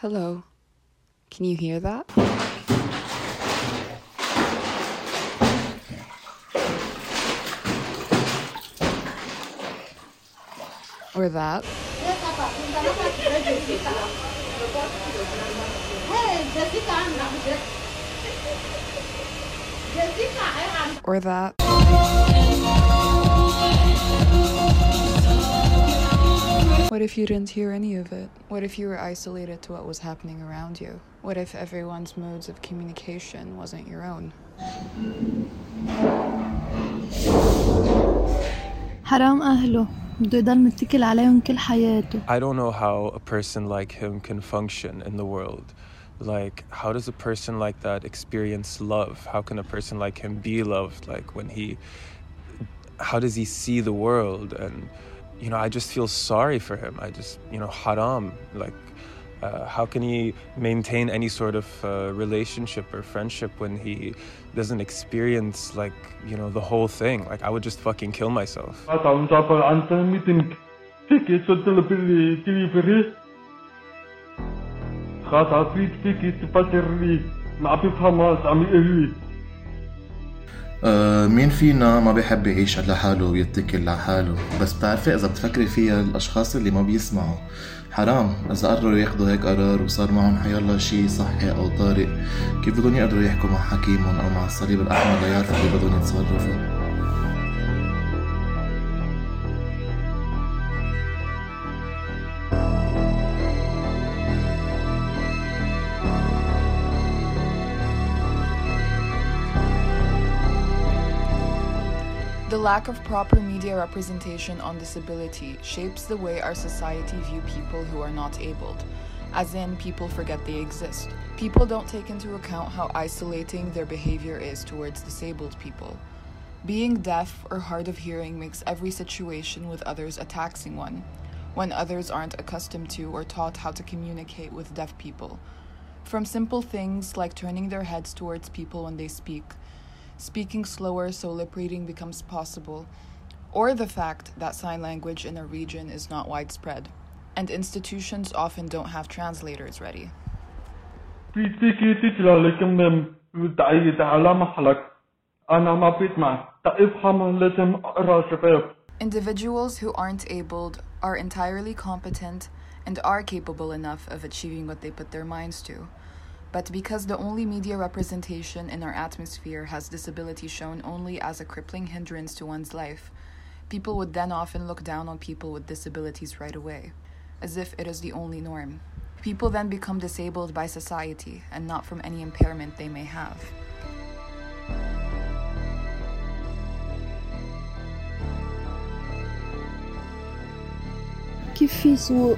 Hello. Can you hear that? Or that? Or that? if you didn't hear any of it? What if you were isolated to what was happening around you? What if everyone's modes of communication wasn't your own? حرام أهله بده يضل متكل عليهم كل حياته I don't know how a person like him can function in the world. Like, how does a person like that experience love? How can a person like him be loved? Like, when he, how does he see the world? And, you know, I just feel sorry for him. I just, you know, haram. Like, uh, how can he maintain any sort of uh, relationship or friendship when he doesn't experience, like, you know, the whole thing? Like, I would just fucking kill myself. آه، مين فينا ما بيحب يعيش لحاله ويتكل لحاله؟ بس بتعرفي إذا بتفكري فيها الأشخاص اللي ما بيسمعوا. حرام إذا قرروا ياخدوا هيك قرار وصار معهم حيالله شي صحي أو طارئ كيف بدهم يقدروا يحكوا مع حكيمهم أو مع الصليب الأحمر ليعرفوا كيف بدهم يتصرفوا؟ Lack of proper media representation on disability shapes the way our society view people who are not abled, as in people forget they exist. People don't take into account how isolating their behavior is towards disabled people. Being deaf or hard of hearing makes every situation with others a taxing one, when others aren't accustomed to or taught how to communicate with deaf people. From simple things like turning their heads towards people when they speak, speaking slower so lip reading becomes possible, or the fact that sign language in a region is not widespread, and institutions often don't have translators ready. Individuals who aren't abled are entirely competent and are capable enough of achieving what they put their minds to. But because the only media representation in our atmosphere has disability shown only as a crippling hindrance to one's life, people would then often look down on people with disabilities right away, as if it is the only norm. People then become disabled by society and not from any impairment they may have. كيف في يسوق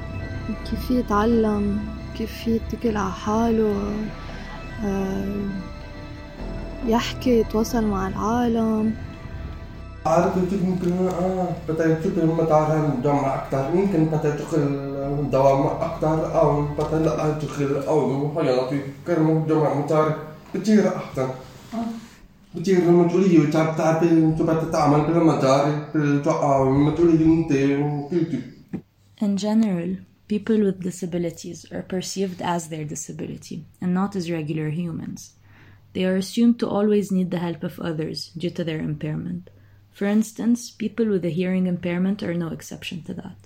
كيف في يتعلم كيف يتكل على حاله آه، يحكي يتواصل مع العالم. عادة ممكن آه، بدها لما تعرف الدوام أكثر ممكن يمكن تدخل الدوام أكثر أو بتعتقل أو هيا في كرم جامعة متعرف كتير أحسن. آه. بتير المسؤولية وتعب تعب تبقى تتعامل بالمجال بالتقع والمسؤولية أنت وكل In general, people with disabilities are perceived as their disability and not as regular humans. They are assumed to always need the help of others due to their impairment. For instance, people with a hearing impairment are no exception to that.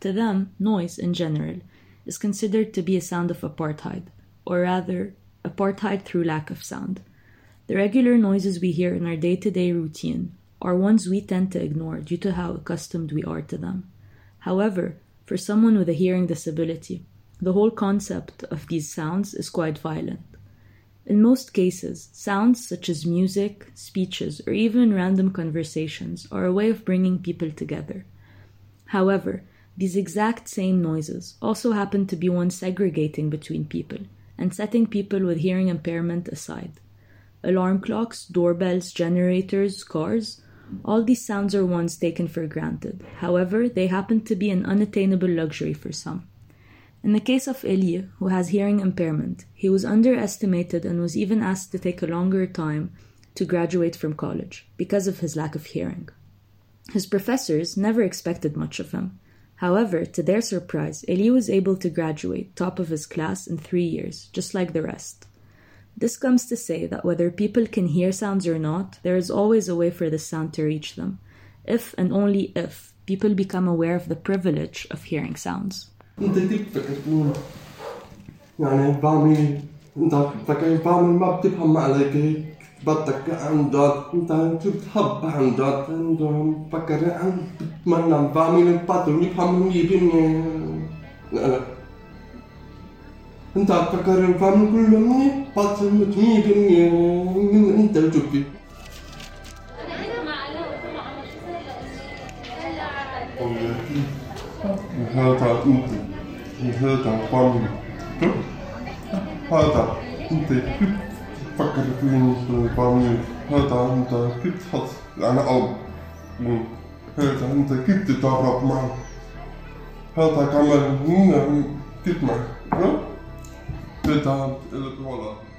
To them, noise in general is considered to be a sound of apartheid, or rather, apartheid through lack of sound. The regular noises we hear in our day to day routine are ones we tend to ignore due to how accustomed we are to them. However, for someone with a hearing disability, the whole concept of these sounds is quite violent. In most cases, sounds such as music, speeches, or even random conversations are a way of bringing people together. However, these exact same noises also happen to be ones segregating between people and setting people with hearing impairment aside. Alarm clocks, doorbells, generators, cars, all these sounds are ones taken for granted. However, they happen to be an unattainable luxury for some. In the case of Elie, who has hearing impairment, he was underestimated and was even asked to take a longer time to graduate from college because of his lack of hearing. His professors never expected much of him. However, to their surprise, Eli was able to graduate top of his class in three years, just like the rest. This comes to say that whether people can hear sounds or not, there is always a way for the sound to reach them, if and only if people become aware of the privilege of hearing sounds. انت كيف فكرتون يعني بعمل انت فكر بعمل ما بتفهم عليك هيك بدك عن جد انت شو بتحب عن جد انت بفكر عن بتمنى بعمل الباترن يفهم مية بالمية لا انت بفكر فهم كله منيح باترن مية بالمية من انت وجوبي هذا انت هذا فامي هذا انت كيف تفكر فيني فامي هذا انت كيف تحط أنا قلب هذا انت كيف تتدرب معه هذا كمان هنا كيف معه pytam, lub wola.